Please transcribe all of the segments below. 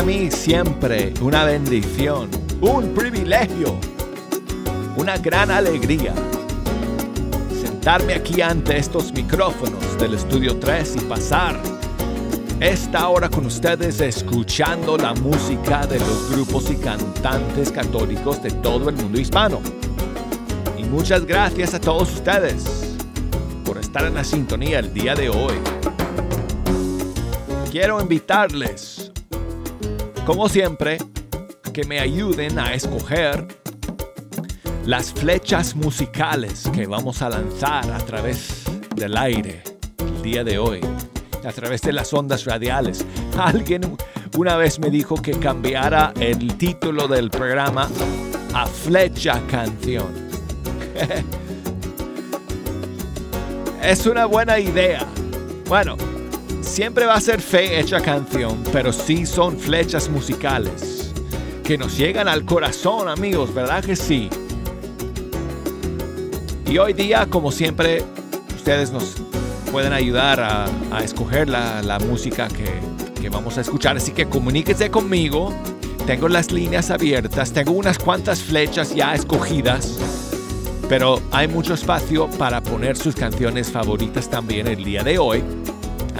Para mí siempre una bendición, un privilegio, una gran alegría sentarme aquí ante estos micrófonos del Estudio 3 y pasar esta hora con ustedes escuchando la música de los grupos y cantantes católicos de todo el mundo hispano. Y muchas gracias a todos ustedes por estar en la sintonía el día de hoy. Quiero invitarles, como siempre, que me ayuden a escoger las flechas musicales que vamos a lanzar a través del aire el día de hoy, a través de las ondas radiales. Alguien una vez me dijo que cambiara el título del programa a Flecha Canción. es una buena idea. Bueno, siempre va a ser fe hecha canción, pero sí son flechas musicales que nos llegan al corazón, amigos, ¿verdad que sí? Y hoy día, como siempre, ustedes nos pueden ayudar a, escoger la, la música que, que, vamos a escuchar. Así que comuníquese conmigo. Tengo las líneas abiertas. Tengo unas cuantas flechas ya escogidas. Pero hay mucho espacio para poner sus canciones favoritas también el día de hoy.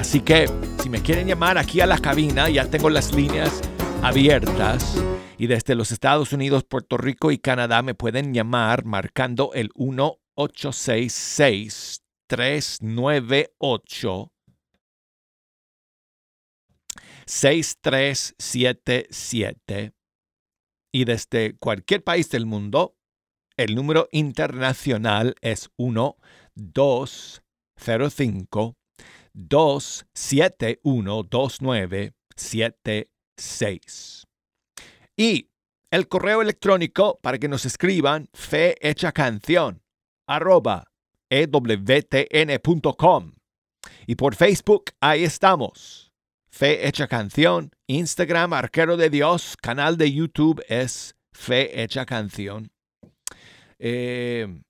Así que si me quieren llamar aquí a la cabina, ya tengo las líneas abiertas. Y desde los Estados Unidos, Puerto Rico y Canadá me pueden llamar marcando el 1 866 398 6377 y desde cualquier país del mundo el número internacional es 1 205 271 2976 y el correo electrónico para que nos escriban fe hecha canción arroba ewtn.com. Y por Facebook, ahí estamos. Fe Hecha Canción, Instagram, Arquero de Dios, canal de YouTube es Fe Hecha Canción. Eh,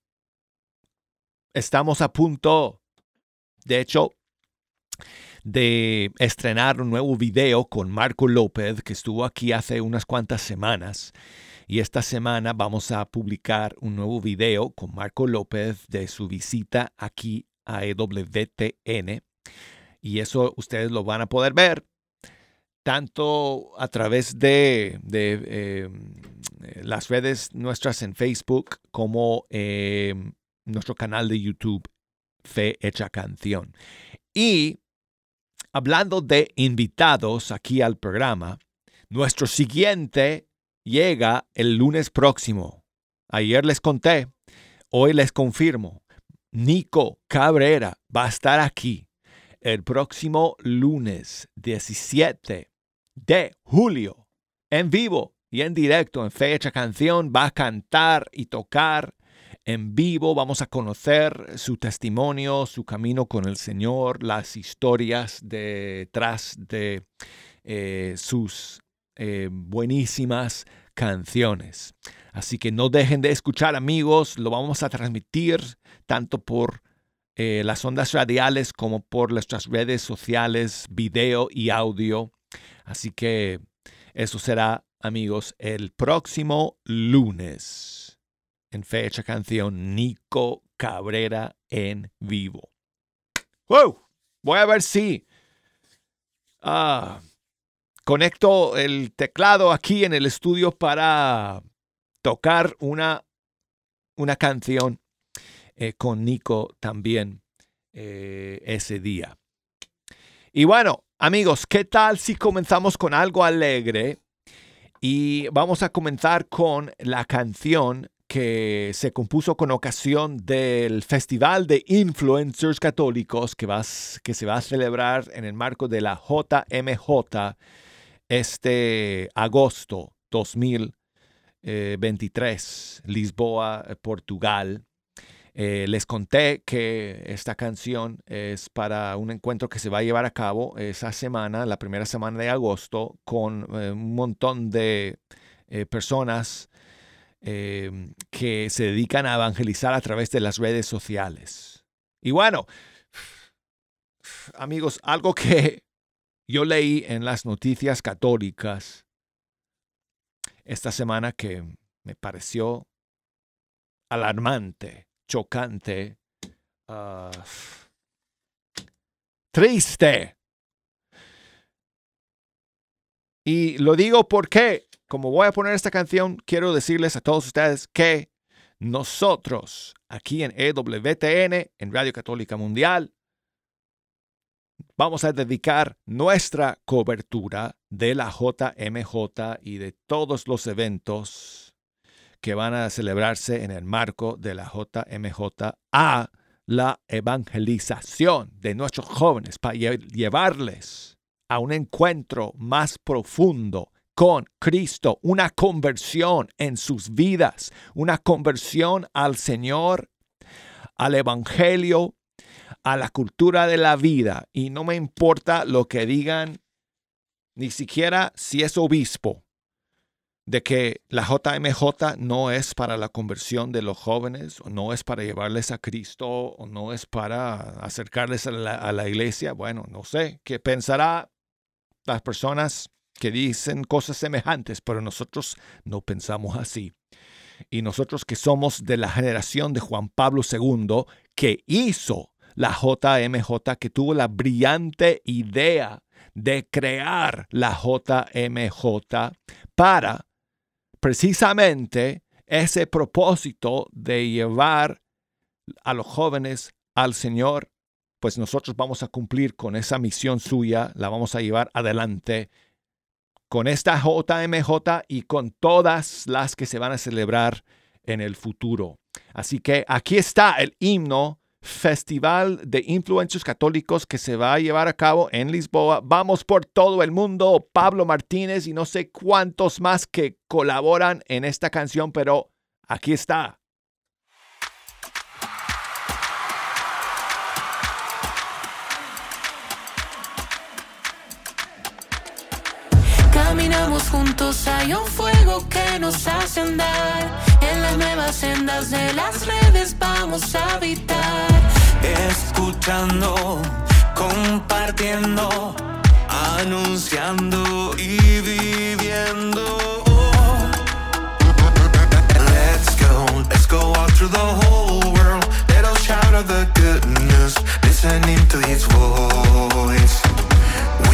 estamos a punto, de hecho, de estrenar un nuevo video con Marco López, que estuvo aquí hace unas cuantas semanas. Y esta semana vamos a publicar un nuevo video con Marco López de su visita aquí a EWTN. Y eso ustedes lo van a poder ver tanto a través de, de eh, las redes nuestras en Facebook como eh, nuestro canal de YouTube, Fe Hecha Canción. Y hablando de invitados aquí al programa, nuestro siguiente llega el lunes próximo. Ayer les conté, hoy les confirmo. Nico Cabrera va a estar aquí el próximo lunes 17 de julio en vivo y en directo en Fecha Canción. Va a cantar y tocar en vivo. Vamos a conocer su testimonio, su camino con el Señor, las historias detrás de eh, sus eh, buenísimas canciones. Así que no dejen de escuchar amigos, lo vamos a transmitir tanto por eh, las ondas radiales como por nuestras redes sociales, video y audio. Así que eso será amigos el próximo lunes en fecha canción Nico Cabrera en vivo. ¡Wow! Voy a ver si... Ah, conecto el teclado aquí en el estudio para tocar una, una canción eh, con Nico también eh, ese día. Y bueno, amigos, ¿qué tal si comenzamos con algo alegre? Y vamos a comenzar con la canción que se compuso con ocasión del Festival de Influencers Católicos que, que se va a celebrar en el marco de la JMJ este agosto 2023, Lisboa, Portugal. Eh, les conté que esta canción es para un encuentro que se va a llevar a cabo esa semana, la primera semana de agosto, con eh, un montón de eh, personas que se dedican a evangelizar a través de las redes sociales. Y bueno, amigos, algo que yo leí en las noticias católicas esta semana que me pareció alarmante chocante, uh, triste. Y lo digo porque, como voy a poner esta canción, quiero decirles a todos ustedes que nosotros, aquí en EWTN, en Radio Católica Mundial, vamos a dedicar nuestra cobertura de la JMJ y de todos los eventos que van a celebrarse en el marco de la JMJ a la evangelización de nuestros jóvenes para llevarles a un encuentro más profundo con Cristo, una conversión en sus vidas, una conversión al Señor, al Evangelio, a la cultura de la vida. Y no me importa lo que digan, ni siquiera si es obispo de que la JMJ no es para la conversión de los jóvenes, o no es para llevarles a Cristo, o no es para acercarles a la, iglesia. Bueno, no sé qué pensará las personas que dicen cosas semejantes, pero nosotros no pensamos así. Y nosotros que somos de la generación de Juan Pablo II, que hizo la JMJ, que tuvo la brillante idea de crear la JMJ para precisamente ese propósito de llevar a los jóvenes al Señor, pues nosotros vamos a cumplir con esa misión suya, la vamos a llevar adelante con esta JMJ y con todas las que se van a celebrar en el futuro. Así que aquí está el himno festival de influencers católicos que se va a llevar a cabo en Lisboa. Vamos por todo el mundo. Pablo Martínez y no sé cuántos más que colaboran en esta canción, pero aquí está. Juntos, hay un fuego que nos hace andar en las nuevas sendas de las redes vamos a habitar. Escuchando, compartiendo, anunciando y viviendo. Let's go, let's go all through the whole world. Us shout out the good news, listening to his voice.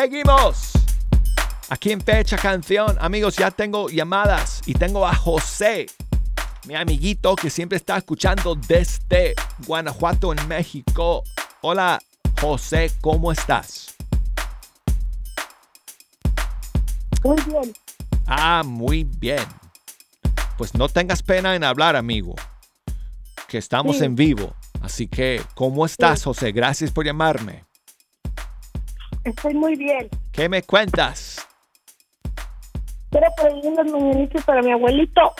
Seguimos. Aquí en Fecha Canción, amigos, ya tengo llamadas y tengo a José, mi amiguito que siempre está escuchando desde Guanajuato, en México. Hola, José, ¿cómo estás? Muy bien. Ah, muy bien. Pues no tengas pena en hablar, amigo, que estamos Sí. en vivo. Así que, ¿cómo estás, José? Gracias por llamarme. Estoy muy bien. ¿Qué me cuentas? Quiero pedir los mañanitos para mi abuelito.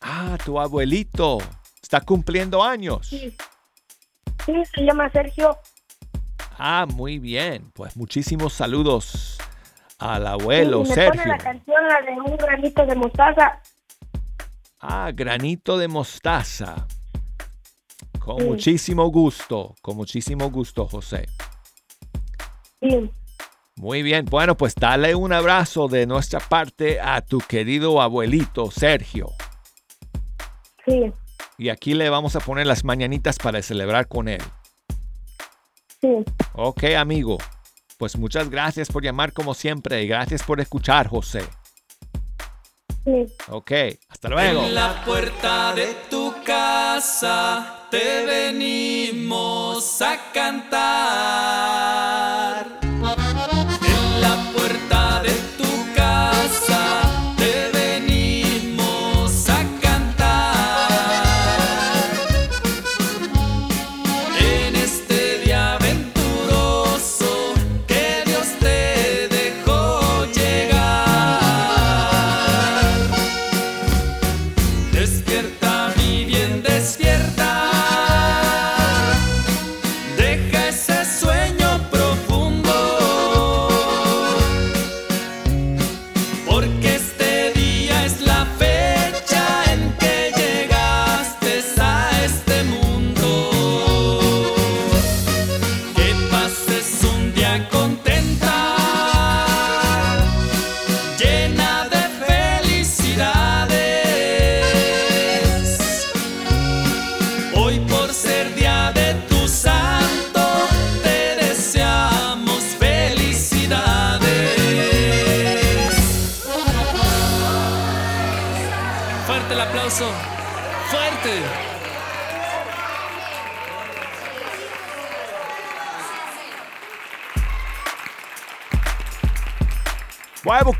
Ah, tu abuelito está cumpliendo años. Sí. Sí, se llama Sergio. Ah, muy bien. Pues muchísimos saludos al Sí, abuelo y me Sergio. pone la canción, la de un granito de mostaza. Ah, granito de mostaza. Con Sí. muchísimo gusto, con muchísimo gusto, José. Sí. Muy bien, bueno, pues dale un abrazo de nuestra parte a tu querido abuelito Sergio. Sí. Y aquí le vamos a poner las mañanitas para celebrar con él. Sí. Ok, amigo. Pues muchas gracias por llamar como siempre y gracias por escuchar, José. Sí. Ok, hasta luego. En la puerta de tu casa te venimos a cantar.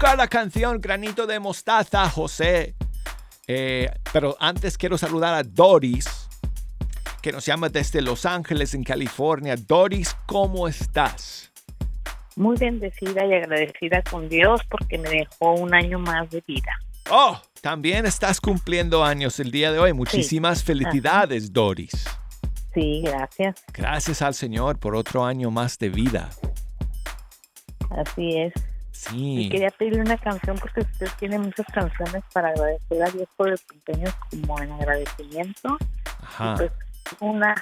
Buscar la canción Granito de Mostaza, José. Eh, pero antes quiero saludar a Doris, que nos llama desde Los Ángeles, en California. Doris, ¿cómo estás? muy bendecida y agradecida con Dios porque me dejó un año más de vida. Oh, también estás cumpliendo años el día de hoy. Muchísimas felicidades, Doris. Sí, gracias. Gracias al Señor por otro año más de vida. Así es. Sí. Y quería pedirle una canción porque usted tiene muchas canciones para agradecer a Dios por el cumpleaños como en agradecimiento. Ajá. Pues una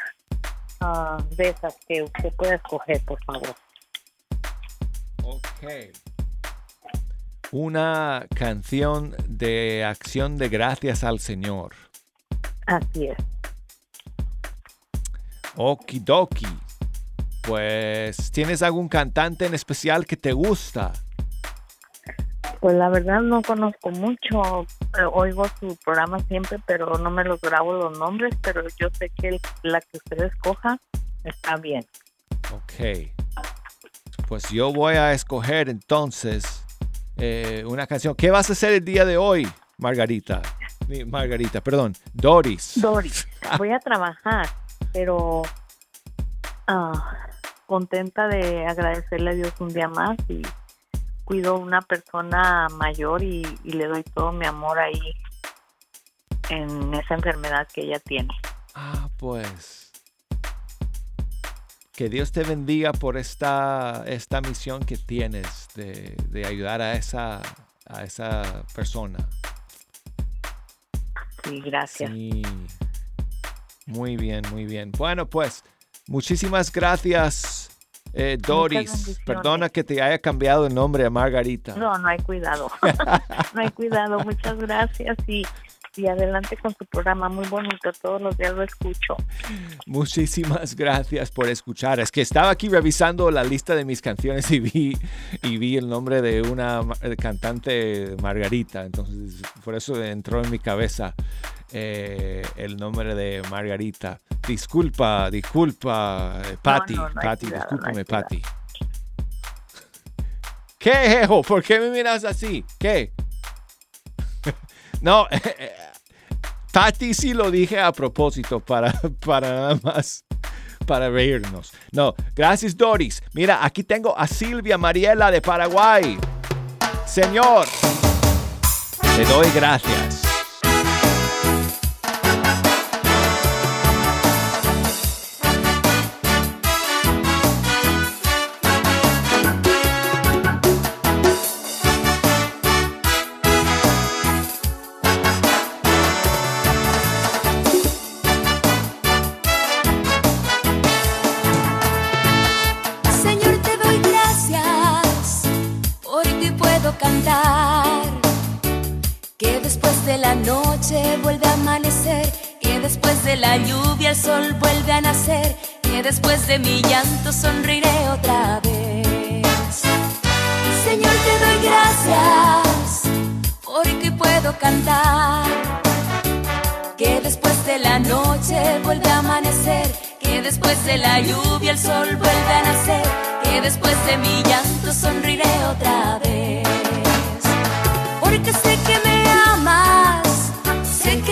ah, de esas que usted pueda escoger, por favor. Ok. Una canción de acción de gracias al Señor. Así es. Okidoki. Pues, ¿tienes algún cantante en especial que te gusta? Pues la verdad no conozco mucho, eh, oigo su programa siempre, pero no me los grabo los nombres, pero yo sé que el- la que usted escoja está bien. Ok. Pues yo voy a escoger entonces eh, una canción. ¿Qué vas a hacer el día de hoy, Margarita? Ni- Margarita, perdón. Doris. Doris, voy a trabajar, pero ah, contenta de agradecerle a Dios un día más y cuido a una persona mayor y, y le doy todo mi amor ahí en esa enfermedad que ella tiene. Ah, pues. Que Dios te bendiga por esta, esta misión que tienes de, de ayudar a esa, a esa persona. Sí, gracias. Sí. Muy bien, muy bien. Bueno, pues, muchísimas gracias, eh, Doris. Perdona que te haya cambiado el nombre a Margarita. No, no hay cuidado. no hay cuidado. Muchas gracias y y adelante con su programa, muy bonito, todos los días lo escucho. Muchísimas gracias por escuchar. Es que estaba aquí revisando la lista de mis canciones y vi, y vi el nombre de una eh, cantante Margarita, entonces por eso entró en mi cabeza eh, el nombre de Margarita. Disculpa, disculpa, eh, Patty, no, no Patty, cuidado, no hay discúlpame. Patty. ¿Qué, Jejo? ¿Por qué me miras así? ¿Qué? No, Patty sí lo dije a propósito para, para nada más para reírnos. No, gracias Doris. Mira, aquí tengo a Silvia Mariela de Paraguay. Señor, te doy gracias. La noche vuelve a amanecer. Que después de la lluvia el sol vuelve a nacer. Que después de mi llanto sonreiré otra vez. Señor, te doy gracias porque puedo cantar que después de la noche vuelve a amanecer, que después de la lluvia el sol vuelve a nacer, que después de mi llanto sonreiré otra vez. Porque sé que me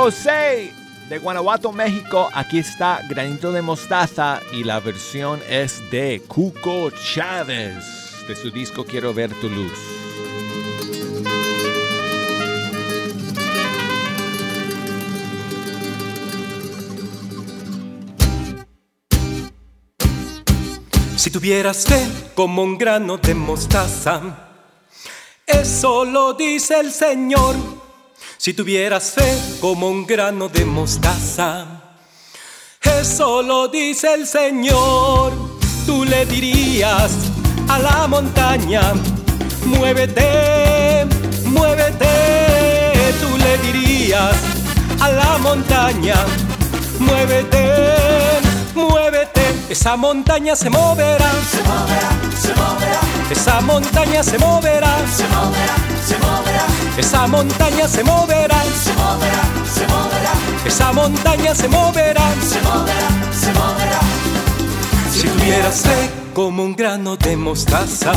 José de Guanajuato, México. Aquí está Granito de Mostaza y la versión es de Cuco Chávez de su disco Quiero ver tu luz. Si tuvieras fe como un grano de mostaza, eso lo dice el Señor. Si tuvieras fe como un grano de mostaza, eso lo dice el Señor. Tú le dirías a la montaña, muévete, muévete, tú le dirías a la montaña, muévete, muévete, esa montaña se moverá, se moverá, se moverá, esa montaña se moverá, se moverá, se moverá, esa montaña se moverá, se moverá, se moverá, esa montaña se moverá, se moverá, se moverá. Si tuvieras fe como un grano de mostaza,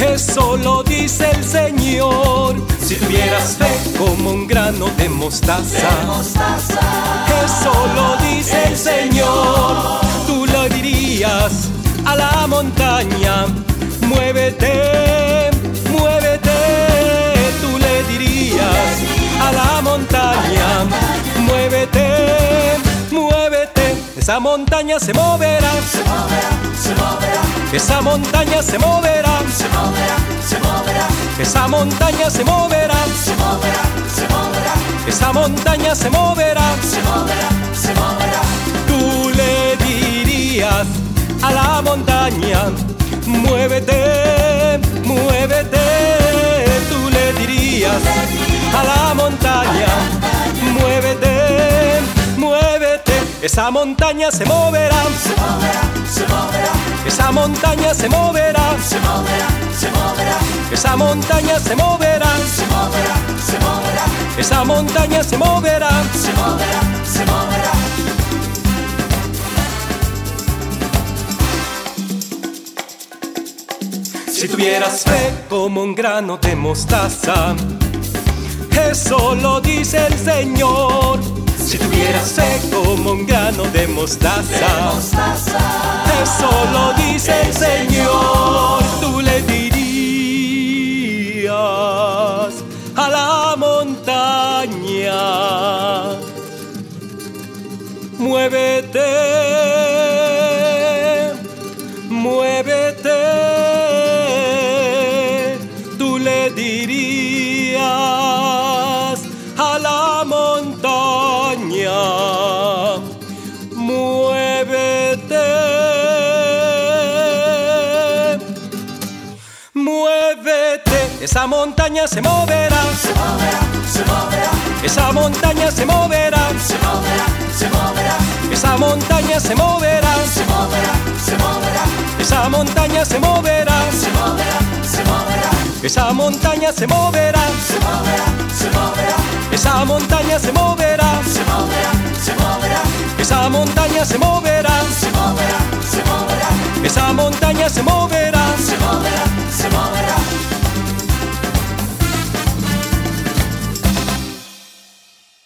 eso lo dice el Señor. Si tuvieras fe como un grano de mostaza, eso lo dice el Señor. Tú lo dirías a la montaña, muévete, muévete. A la montaña, muévete, muévete. Esa montaña se moverá, se moverá, se moverá. Esa montaña se moverá, se moverá, se moverá. Esa montaña se moverá, se moverá, se moverá. Esa montaña se moverá, se moverá, se moverá. Tú le dirías a la montaña, muévete, muévete. Tú le dirías a la montaña, muévete, muévete. Esa montaña se moverá, se moverá, se moverá. Esa montaña se moverá, se moverá, se moverá. Esa montaña se moverá, se moverá, se moverá. Esa montaña se moverá, se moverá, se moverá. Si tuvieras fe como un grano de mostaza, eso lo dice el Señor. Si tuvieras fe como un grano de mostaza, eso lo dice el Señor. Tú le dirías a la montaña, muévete, Esa montaña se moverá, se moverá, se moverá. Esa montaña se moverá, se moverá, se moverá. Esa montaña se moverá, se moverá, se moverá. Esa montaña se moverá, se moverá, se moverá. Esa montaña se moverá, se moverá, se moverá. Esa montaña se moverá, se moverá, se moverá. Esa montaña se moverá, se moverá, se moverá. Esa montaña se moverá, se moverá, se moverá.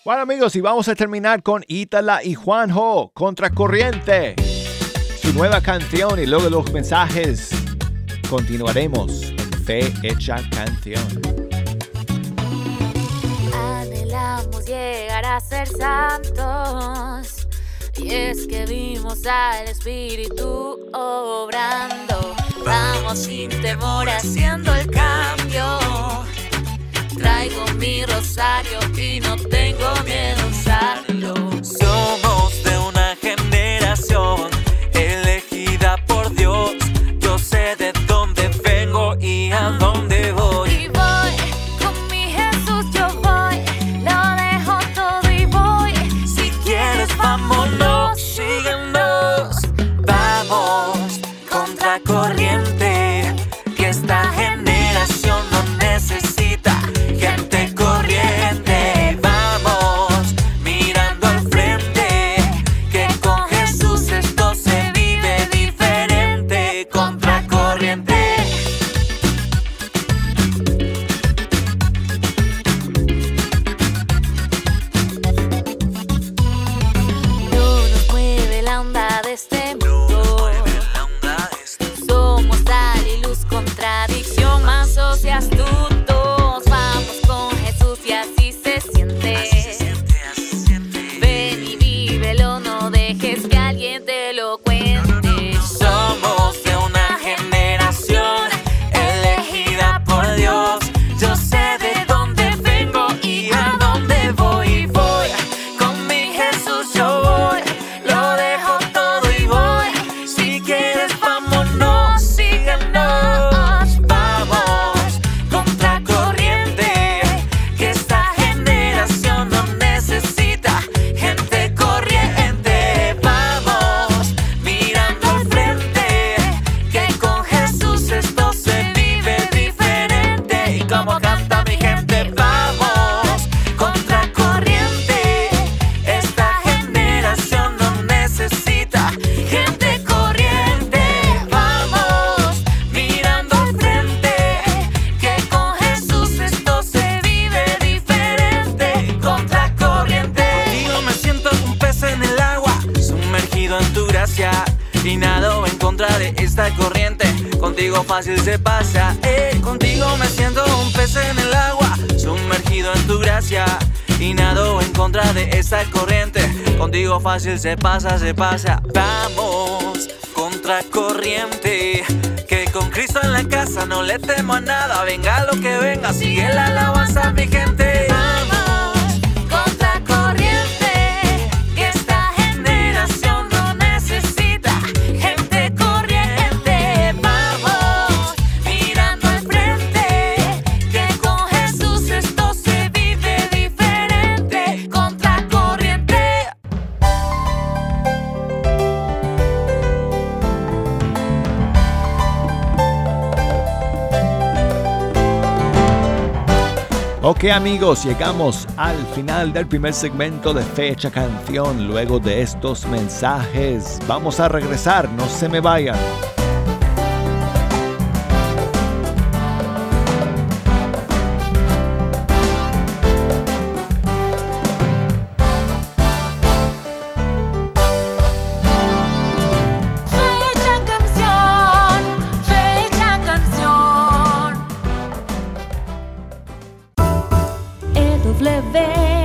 Bueno amigos, y vamos a terminar con Itala y Juanjo, Contracorriente. Su nueva canción y luego los mensajes. Continuaremos en Fe Hecha Canción. Anhelamos llegar a ser santos. Y es que vimos al Espíritu obrando. Vamos sin temor haciendo el cambio. Traigo mi rosario y no tengo miedo fácil se pasa, eh. Contigo me siento un pez en el agua, sumergido en tu gracia. Y nado en contra de esa corriente. Contigo fácil se pasa, se pasa. Vamos, contra corriente. Que con Cristo en la casa no le temo a nada. Venga lo que venga, sigue la alabanza, mi gente. Ok amigos, llegamos al final del primer segmento de Fecha Canción. Luego de estos mensajes, vamos a regresar, no se me vayan. EWTN,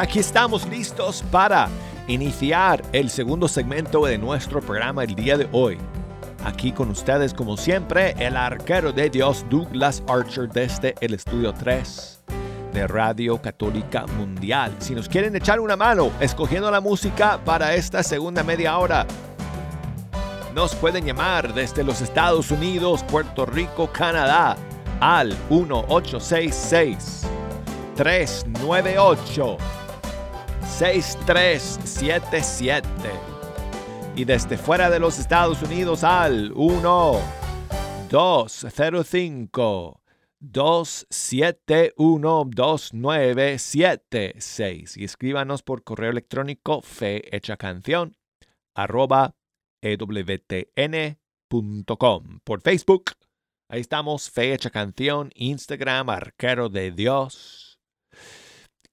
aquí estamos listos para iniciar el segundo segmento de nuestro programa el día de hoy. Aquí con ustedes como siempre el arquero de Dios Douglas Archer desde el estudio 3 de Radio Católica Mundial. Si nos quieren echar una mano escogiendo la música para esta segunda media hora, nos pueden llamar desde los Estados Unidos, Puerto Rico, Canadá al 1866 398 6377 y desde fuera de los Estados Unidos al 1 205 271 2976 y escríbanos por correo electrónico fe hecha canción arroba ewtn.com por Facebook ahí estamos fe hecha canción Instagram arquero de Dios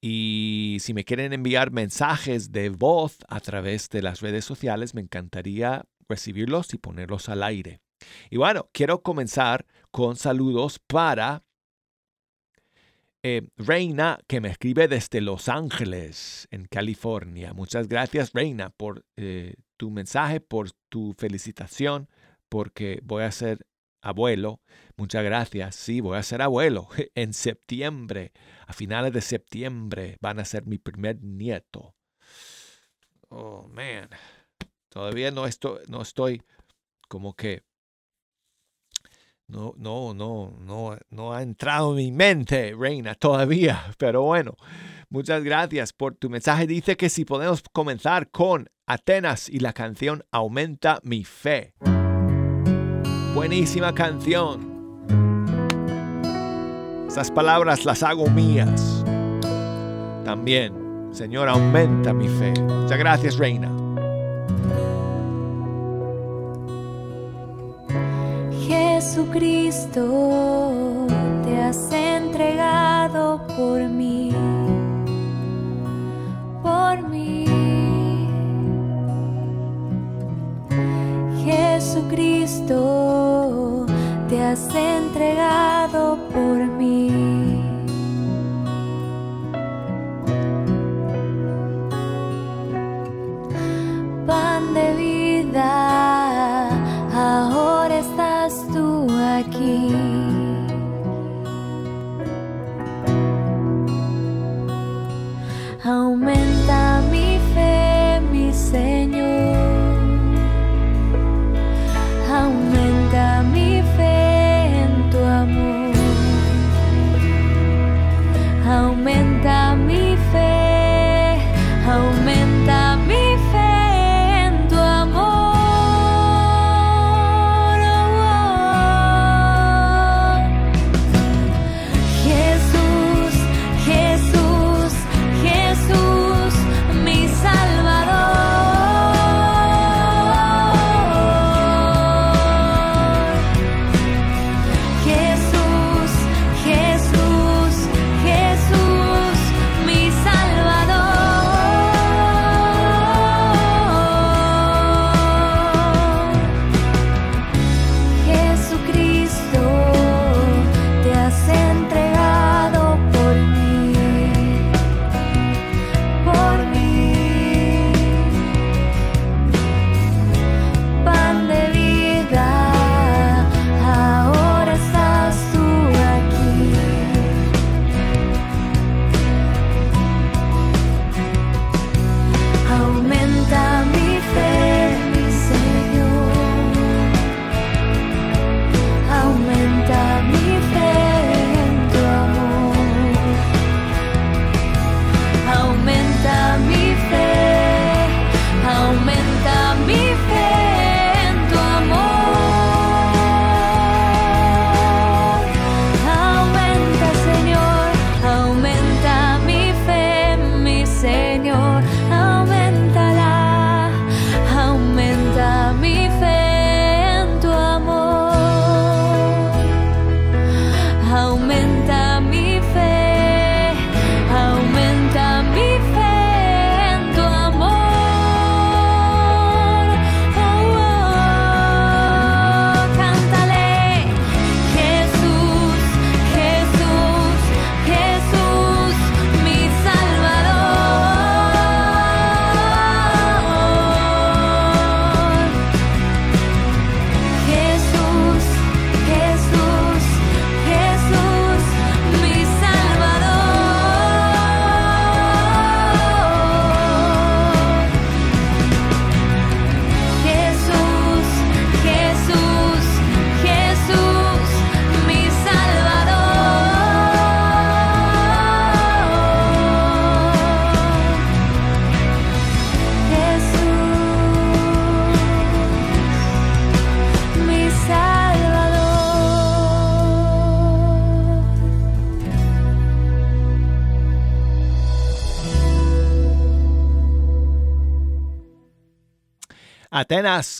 y si me quieren enviar mensajes de voz a través de las redes sociales, me encantaría recibirlos y ponerlos al aire. Y bueno, quiero comenzar con saludos para eh, Reina, que me escribe desde Los Ángeles, en California. Muchas gracias, Reina, por eh, tu mensaje, por tu felicitación, porque voy a ser abuelo. Muchas gracias. Sí, voy a ser abuelo en septiembre. A finales de septiembre van a ser mi primer nieto. Oh, man. Todavía no estoy, no estoy como que no, no, no, no, no ha entrado en mi mente, Reina, todavía. Pero bueno, muchas gracias por tu mensaje. Dice que si podemos comenzar con Atenas y la canción Aumenta mi fe. Buenísima canción. Esas palabras las hago mías. También, Señor, aumenta mi fe. Muchas gracias, Reina. Jesucristo, te has entregado por mí, por mí. Jesucristo, te has entregado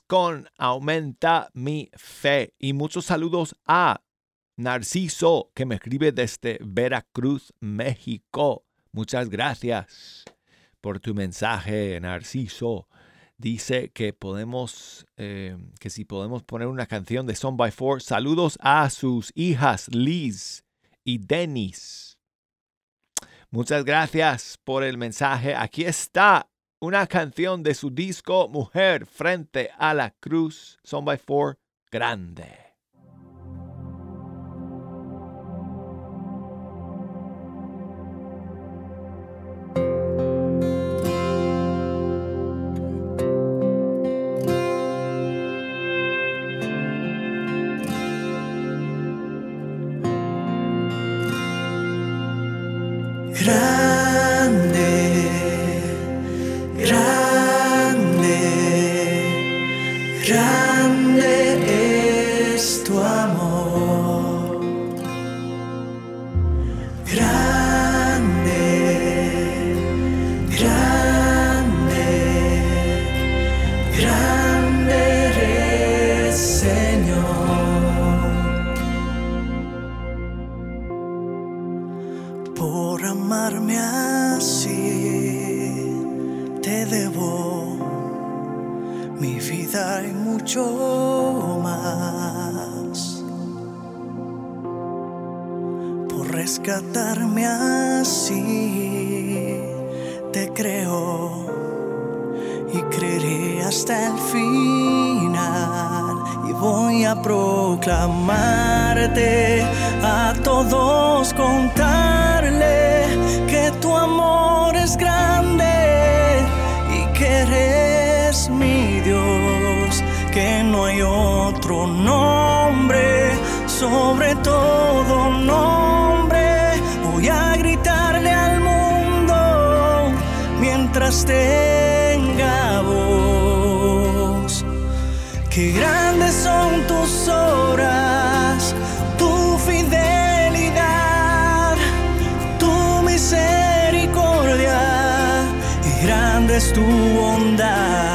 Con Aumenta mi fe. Y muchos saludos a Narciso, que me escribe desde Veracruz, México. Muchas gracias por tu mensaje, Narciso. Dice que podemos, eh, que si podemos poner una canción de Son by Four. Saludos a sus hijas Liz y Denis. Muchas gracias por el mensaje. Aquí está una canción de su disco Mujer frente a la cruz, Son by Four, grande. proclamarte a todos contarle que tu amor es grande y que eres mi Dios, que no hay otro nombre sobre todo nombre. Voy a gritarle al mundo mientras tenga voz. Que grande es tu bondad.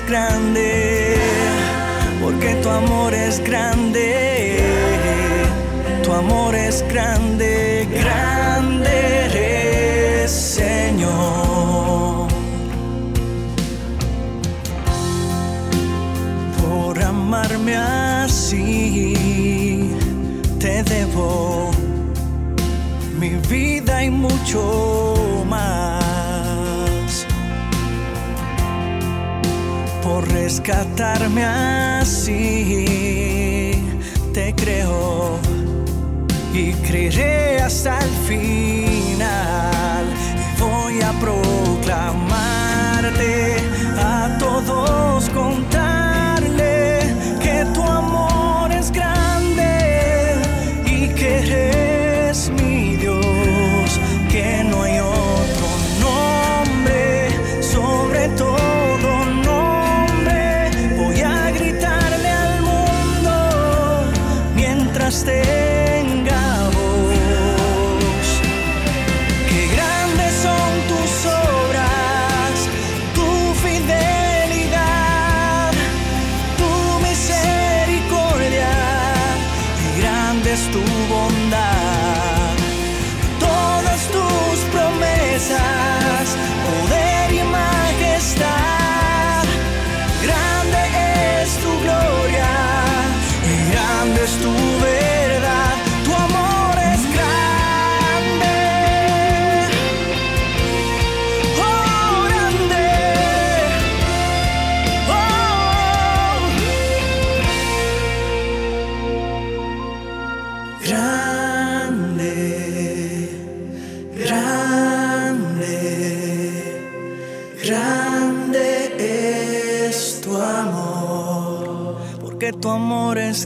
grande, porque tu amor es grande, tu amor es grande, grande Señor. Por amarme así, te debo mi vida y mucho rescatarme así. Te creo y creeré hasta el final.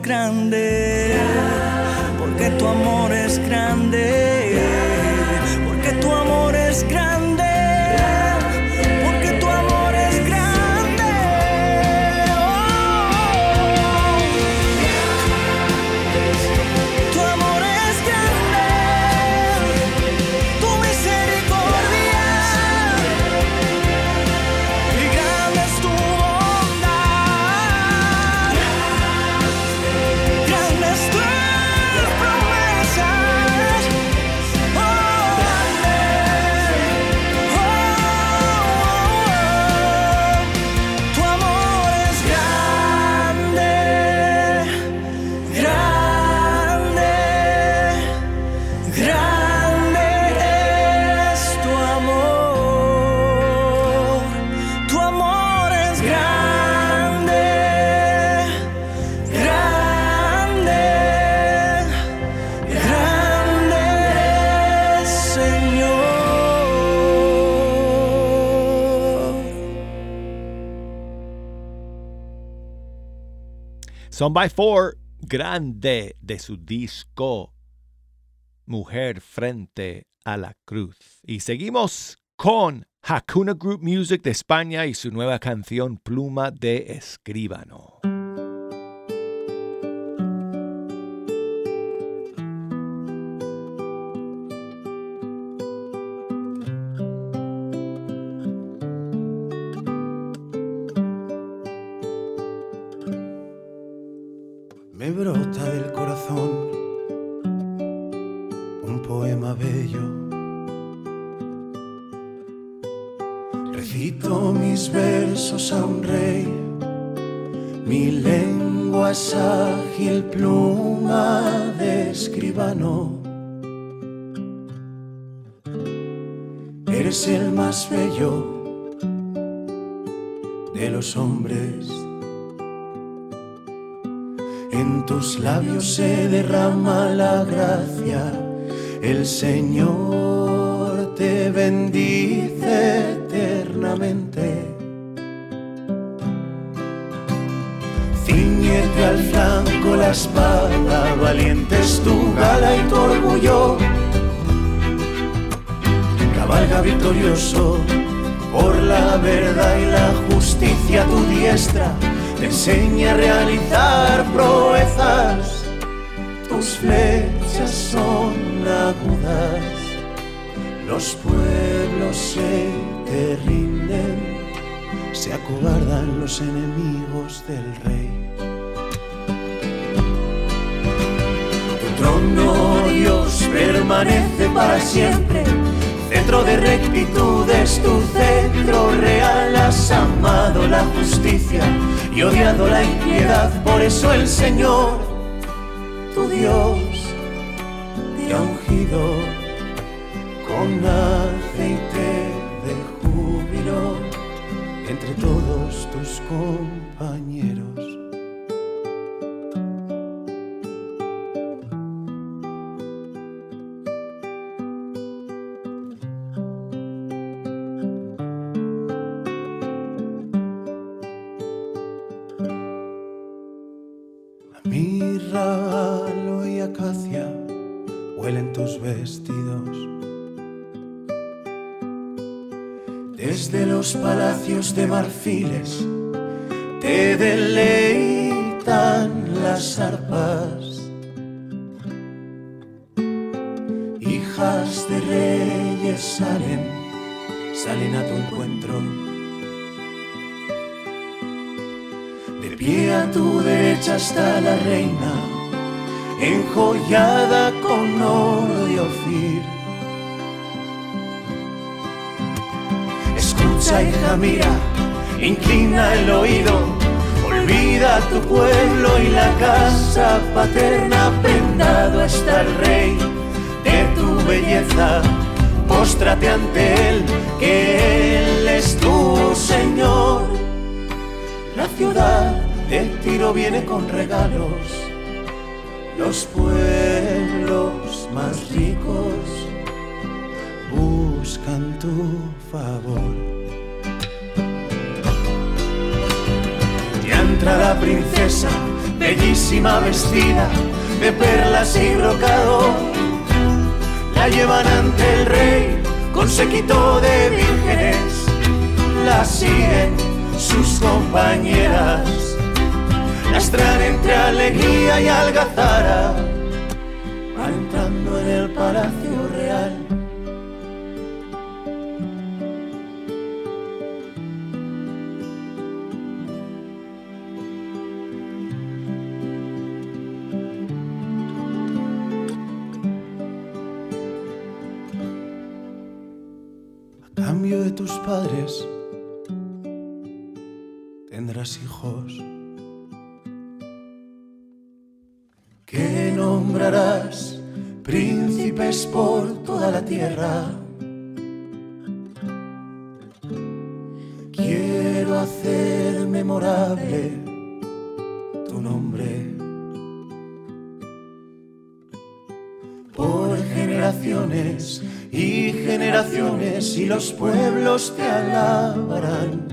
grande. Son by Four, grande de su disco Mujer frente a la cruz. Y seguimos con Hakuna Group Music de España y su nueva canción Pluma de Escribano. pluma escribano. Eres el más bello de los hombres. En tus labios se derrama la gracia, el Señor te bendice eternamente. Ciñete al flanco la espada, valiente es tu gala y tu orgullo. Cabalga victorioso por la verdad y la justicia tu diestra te enseña a realizar proezas. Tus flechas son agudas, los pueblos se te rinden, se acobardan los enemigos del rey. Dios, permanece para siempre. Centro de rectitud es tu centro real, has amado la justicia y odiado la impiedad, por eso el Señor, tu Dios, te ha ungido con aceite de júbilo entre todos tus compañeros. Mirra, y acacia huelen tus vestidos. Desde los palacios de marfiles te deleitan las arpas. Hijas de reyes salen, salen a tu encuentro. Pie a tu derecha está la reina, enjollada con oro de Ofir. Escucha, hija, mira, inclina el oído, olvida tu pueblo y la casa paterna, prendado está el rey de tu belleza. Póstrate ante él, que él es tu Señor. La ciudad de Tiro viene con regalos, los pueblos más ricos buscan tu favor. Ya entra la princesa, bellísima vestida de perlas y brocado. La llevan ante el rey con séquito de vírgenes. La siguen sus compañeras. Las traen entre alegría y algazara. Van entrando en el palacio real. Cambio de tus padres tierra. Quiero hacer memorable tu nombre por generaciones y generaciones y los pueblos te alabarán.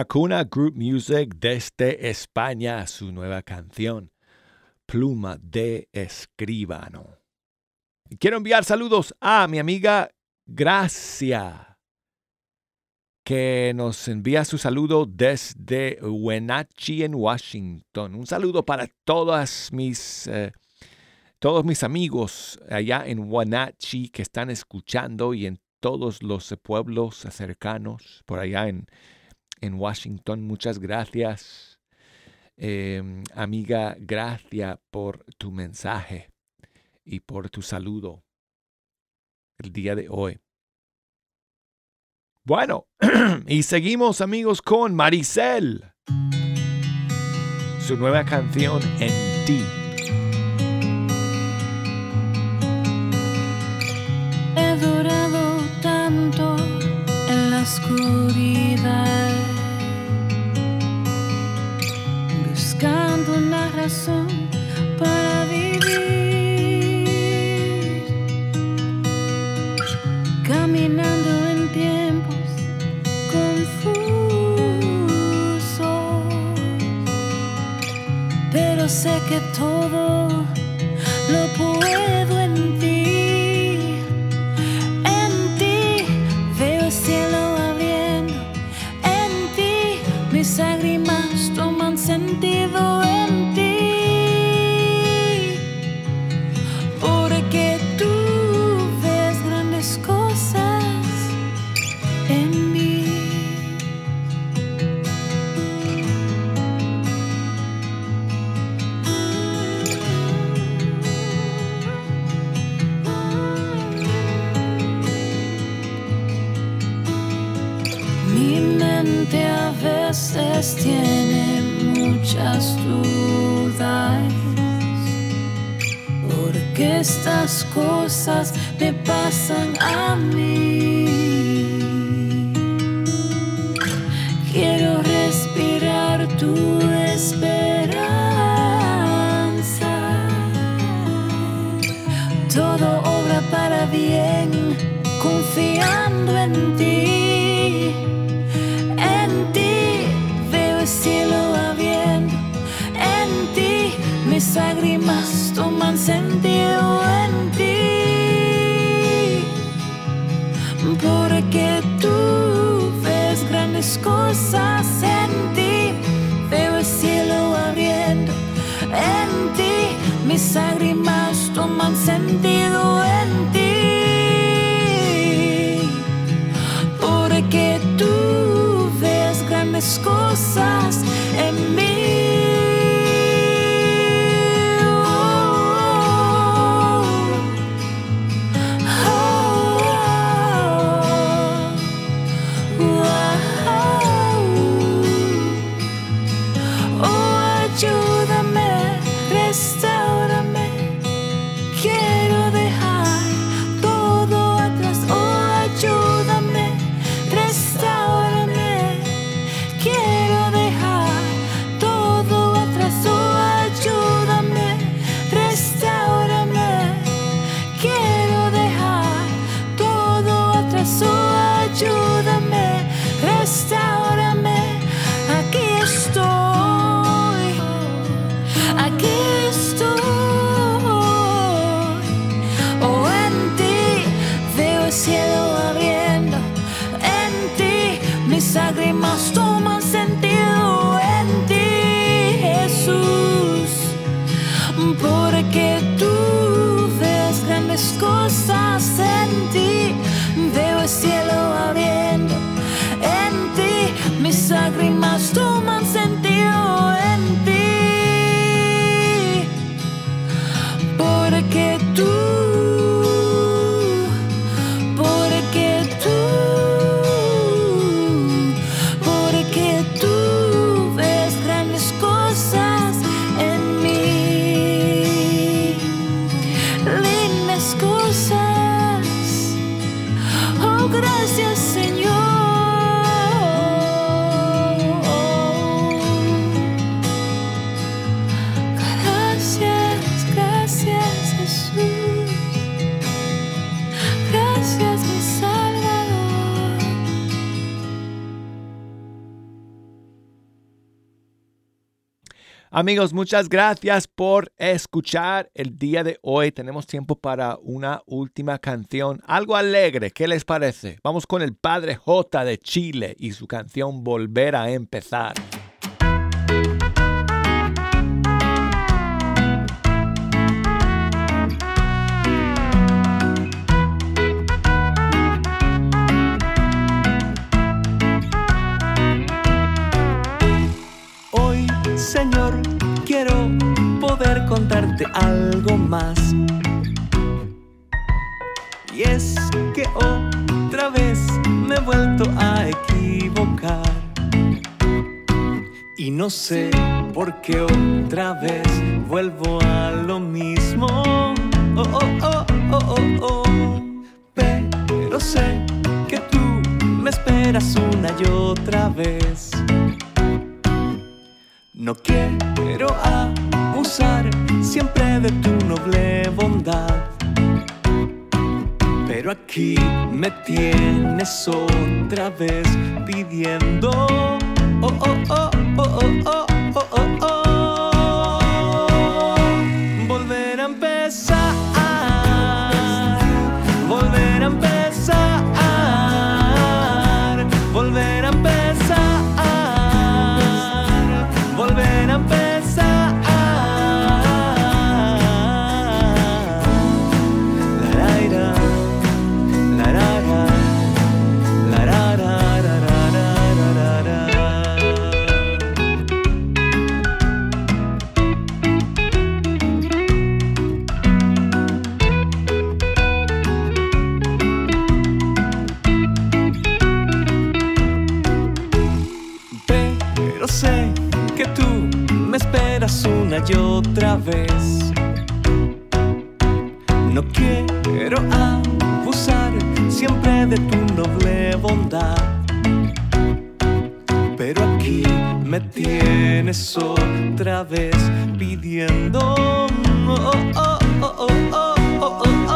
Hakuna Group Music desde España, su nueva canción, Pluma de Escribano. Quiero enviar saludos a mi amiga Gracia, que nos envía su saludo desde Wenatchee, en Washington. Un saludo para todas mis, eh, todos mis amigos allá en Wenatchee que están escuchando y en todos los pueblos cercanos por allá en, en Washington. Muchas gracias, em, amiga, gracias por tu mensaje y por tu saludo el día de hoy. Bueno, y seguimos amigos con Maricel, su nueva canción en ti. que todo lo puedo. que estas cosas me pasan a mí. Quiero respirar tu esperanza. Todo obra para bien, confiando en mí. Amigos, muchas gracias por escuchar el día de hoy. Tenemos tiempo para una última canción, algo alegre. ¿Qué les parece? Vamos con el Padre J de Chile y su canción Volver a empezar. Señor contarte algo más. Y es que otra vez me he vuelto a equivocar. Y no sé por qué otra vez vuelvo a lo mismo. Oh, oh, oh, oh, oh, oh. Pero sé que tú me esperas una y otra vez. No quiero siempre de tu noble bondad. Pero aquí me tienes otra vez pidiendo. Oh, oh, oh, oh, oh, oh, oh, oh. oh, oh. y otra vez. No quiero abusar siempre de tu noble bondad, pero aquí me tienes otra vez pidiendo. Oh, oh, oh,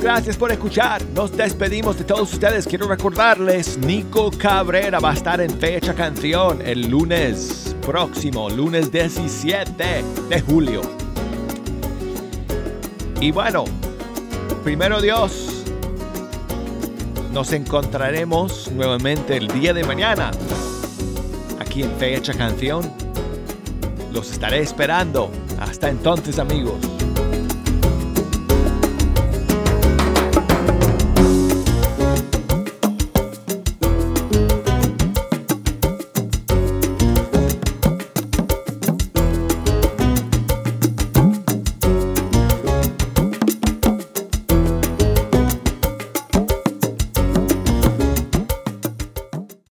Gracias por escuchar. Nos despedimos de todos ustedes. Quiero recordarles, Nico Cabrera va a estar en Fecha Canción el lunes próximo, lunes 17 de julio. Y bueno, primero Dios, nos encontraremos nuevamente el día de mañana aquí en Fecha Canción. Los estaré esperando. Hasta entonces, amigos.